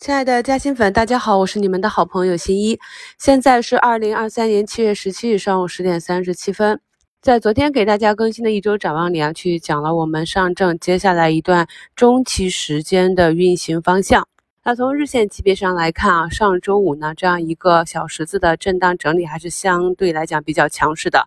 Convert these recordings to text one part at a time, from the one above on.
亲爱的嘉兴粉，大家好，我是你们的好朋友新一。现在是二零二三年七月十七日上午十点三十七分。在昨天给大家更新的一周展望里啊，去讲了我们上证接下来一段中期时间的运行方向。那从日线级别上来看啊，上周五呢这样一个小十字的震荡整理还是相对来讲比较强势的。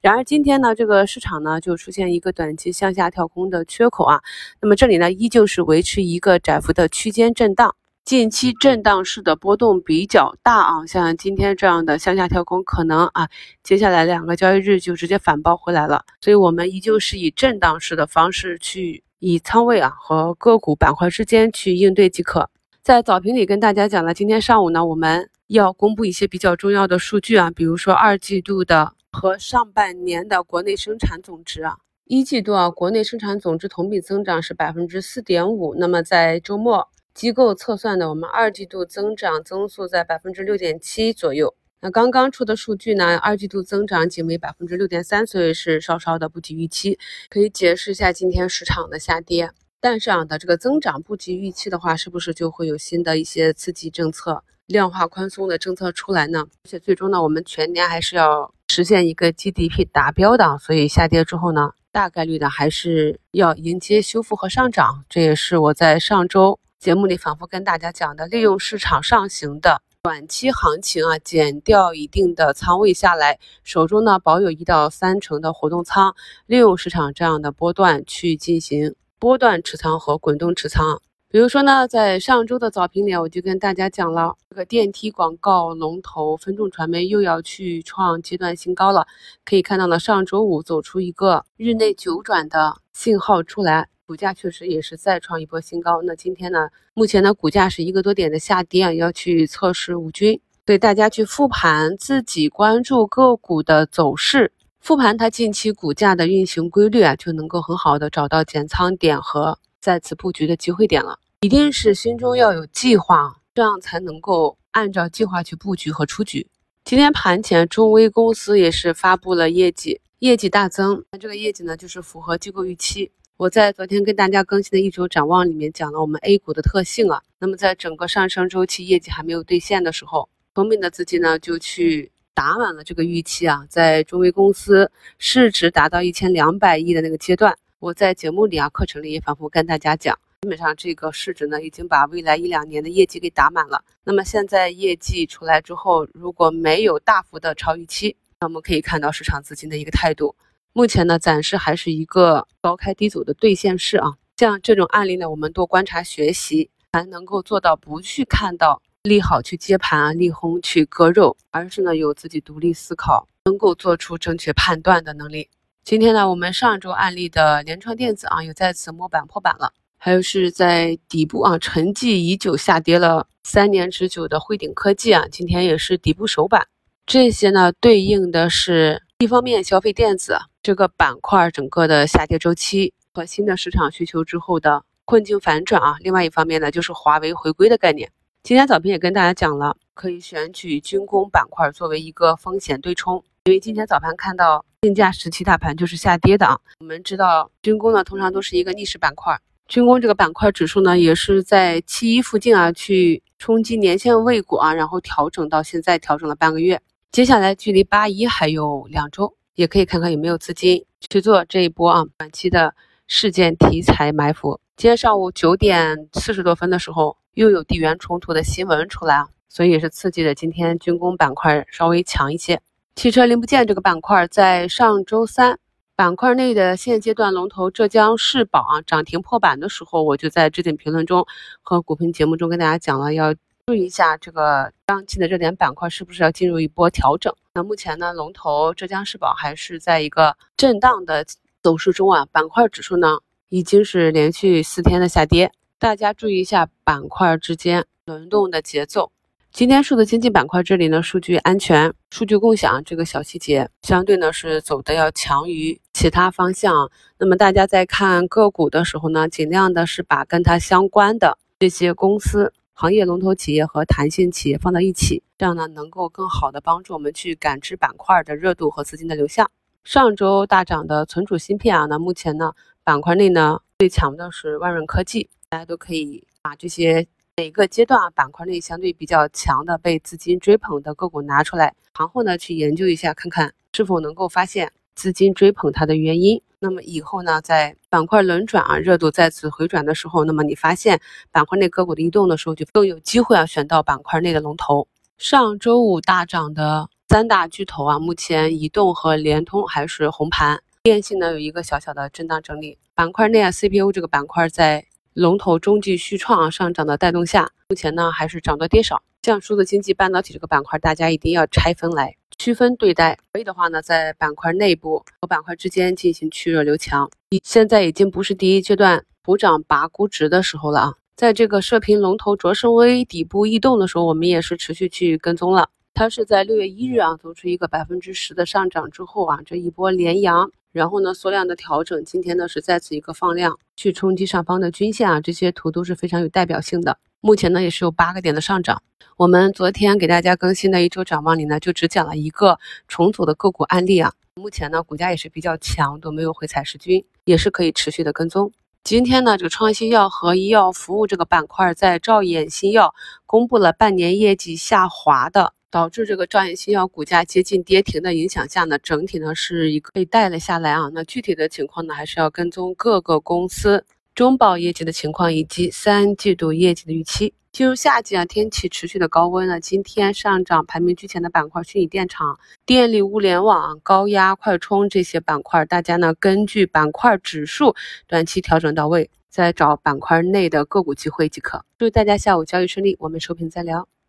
然而今天呢，这个市场呢就出现一个短期向下跳空的缺口啊。那么这里呢依旧是维持一个窄幅的区间震荡。近期震荡市的波动比较大啊，像今天这样的向下跳空，可能啊，接下来两个交易日就直接反包回来了。所以，我们依旧是以震荡式的方式去以仓位啊和个股板块之间去应对即可。在早评里跟大家讲了，今天上午呢，我们要公布一些比较重要的数据啊，比如说二季度的和上半年的国内生产总值啊，一季度啊，国内生产总值同比增长是百分之四点五，那么在周末。机构测算的，我们二季度增长增速在百分之六点七左右。那刚刚出的数据呢，二季度增长仅为百分之六点三，所以是稍稍的不及预期，可以解释一下今天市场的下跌。但是啊，的这个增长不及预期的话，是不是就会有新的一些刺激政策、量化宽松的政策出来呢？而且最终呢，我们全年还是要实现一个 GDP 达标的，所以下跌之后呢，大概率的还是要迎接修复和上涨。这也是我在上周。节目里反复跟大家讲的，利用市场上行的短期行情啊，减掉一定的仓位下来，手中呢保有一到三成的活动仓，利用市场这样的波段去进行波段持仓和滚动持仓。比如说呢，在上周的早评里，我就跟大家讲了，这个电梯广告龙头分众传媒又要去创阶段新高了。可以看到呢，上周五走出一个日内九转的信号出来。股价确实也是再创一波新高。那今天呢，目前呢股价是一个多点的下跌，要去测试五均。所以大家去复盘自己关注个股的走势，复盘它近期股价的运行规律啊，就能够很好的找到减仓点和再次布局的机会点了。一定是心中要有计划，这样才能够按照计划去布局和出局。今天盘前，中微公司也是发布了业绩，业绩大增，那这个业绩呢，就是符合机构预期。我在昨天跟大家更新的一周展望里面讲了我们 A 股的特性啊，那么在整个上升周期业绩还没有兑现的时候，聪明的资金呢就去打满了这个预期啊，在中微公司市值达到一千两百亿的那个阶段，我在节目里啊课程里也反复跟大家讲，基本上这个市值呢已经把未来一两年的业绩给打满了。那么现在业绩出来之后，如果没有大幅的超预期，那我们可以看到市场资金的一个态度。目前呢，暂时还是一个高开低走的兑现式啊。像这种案例呢，我们多观察学习，才能够做到不去看到利好去接盘啊，利空去割肉，而是呢有自己独立思考，能够做出正确判断的能力。今天呢，我们上周案例的联创电子啊，又再次摸板破板了。还有是在底部啊，沉寂已久下跌了三年之久的汇顶科技啊，今天也是底部首板。这些呢，对应的是。一方面，消费电子这个板块整个的下跌周期和新的市场需求之后的困境反转啊。另外一方面呢，就是华为回归的概念。今天早评也跟大家讲了，可以选取军工板块作为一个风险对冲，因为今天早盘看到竞价时期大盘就是下跌的啊。我们知道军工呢，通常都是一个逆势板块，军工这个板块指数呢，也是在七一附近啊去冲击年线未果啊，然后调整到现在调整了半个月。接下来距离八一还有两周，也可以看看有没有资金去做这一波啊短期的事件题材埋伏。今天上午九点四十多分的时候，又有地缘冲突的新闻出来啊，所以也是刺激的今天军工板块稍微强一些。汽车零部件这个板块，在上周三板块内的现阶段龙头浙江世宝啊涨停破板的时候，我就在置顶评论中和股评节目中跟大家讲了要。注意一下这个当期的热点板块是不是要进入一波调整？那目前呢，龙头浙江世宝还是在一个震荡的走势中啊，板块指数呢已经是连续四天的下跌，大家注意一下板块之间轮动的节奏。今天数字经济板块这里呢，数据安全、数据共享这个小细节相对呢是走的要强于其他方向。那么大家在看个股的时候呢，尽量的是把跟它相关的这些公司。行业龙头企业和弹性企业放到一起，这样呢能够更好的帮助我们去感知板块的热度和资金的流向。上周大涨的存储芯片啊，那目前呢板块内呢最强的是万润科技，大家都可以把这些每个阶段啊板块内相对比较强的被资金追捧的个股拿出来，然后呢去研究一下，看看是否能够发现资金追捧它的原因。那么以后呢，在板块轮转啊热度再次回转的时候，那么你发现板块内个股的异动的时候，就更有机会啊选到板块内的龙头。上周五大涨的三大巨头啊，目前移动和联通还是红盘，电信呢有一个小小的震荡整理。板块内啊，CPU 这个板块在龙头中继续创啊上涨的带动下，目前呢还是涨多跌少。像数字经济、半导体这个板块，大家一定要拆分来区分对待。可以的话呢，在板块内部和板块之间进行去弱留强。现在已经不是第一阶段补涨拔估值的时候了啊。在这个射频龙头卓胜微底部异动的时候，我们也是持续去跟踪了。它是在六月一日啊走出一个百分之十的上涨之后啊，这一波连阳，然后呢缩量的调整，今天呢是再次一个放量去冲击上方的均线啊，这些图都是非常有代表性的。目前呢也是有八个点的上涨。我们昨天给大家更新的一周展望里呢，就只讲了一个重组的个股案例啊，目前呢股价也是比较强，都没有回踩失均，也是可以持续的跟踪。今天呢，这个创新药和医药服务这个板块在兆衍新药公布了半年业绩下滑的，导致这个兆衍新药股价接近跌停的影响下呢，整体呢是一个被带了下来啊。那具体的情况呢，还是要跟踪各个公司中报业绩的情况以及三季度业绩的预期。进入夏季啊，天气持续的高温呢。今天上涨排名居前的板块，虚拟电厂、电力、物联网、高压快充这些板块，大家呢根据板块指数短期调整到位，再找板块内的个股机会即可。祝大家下午交易顺利，我们收评再聊。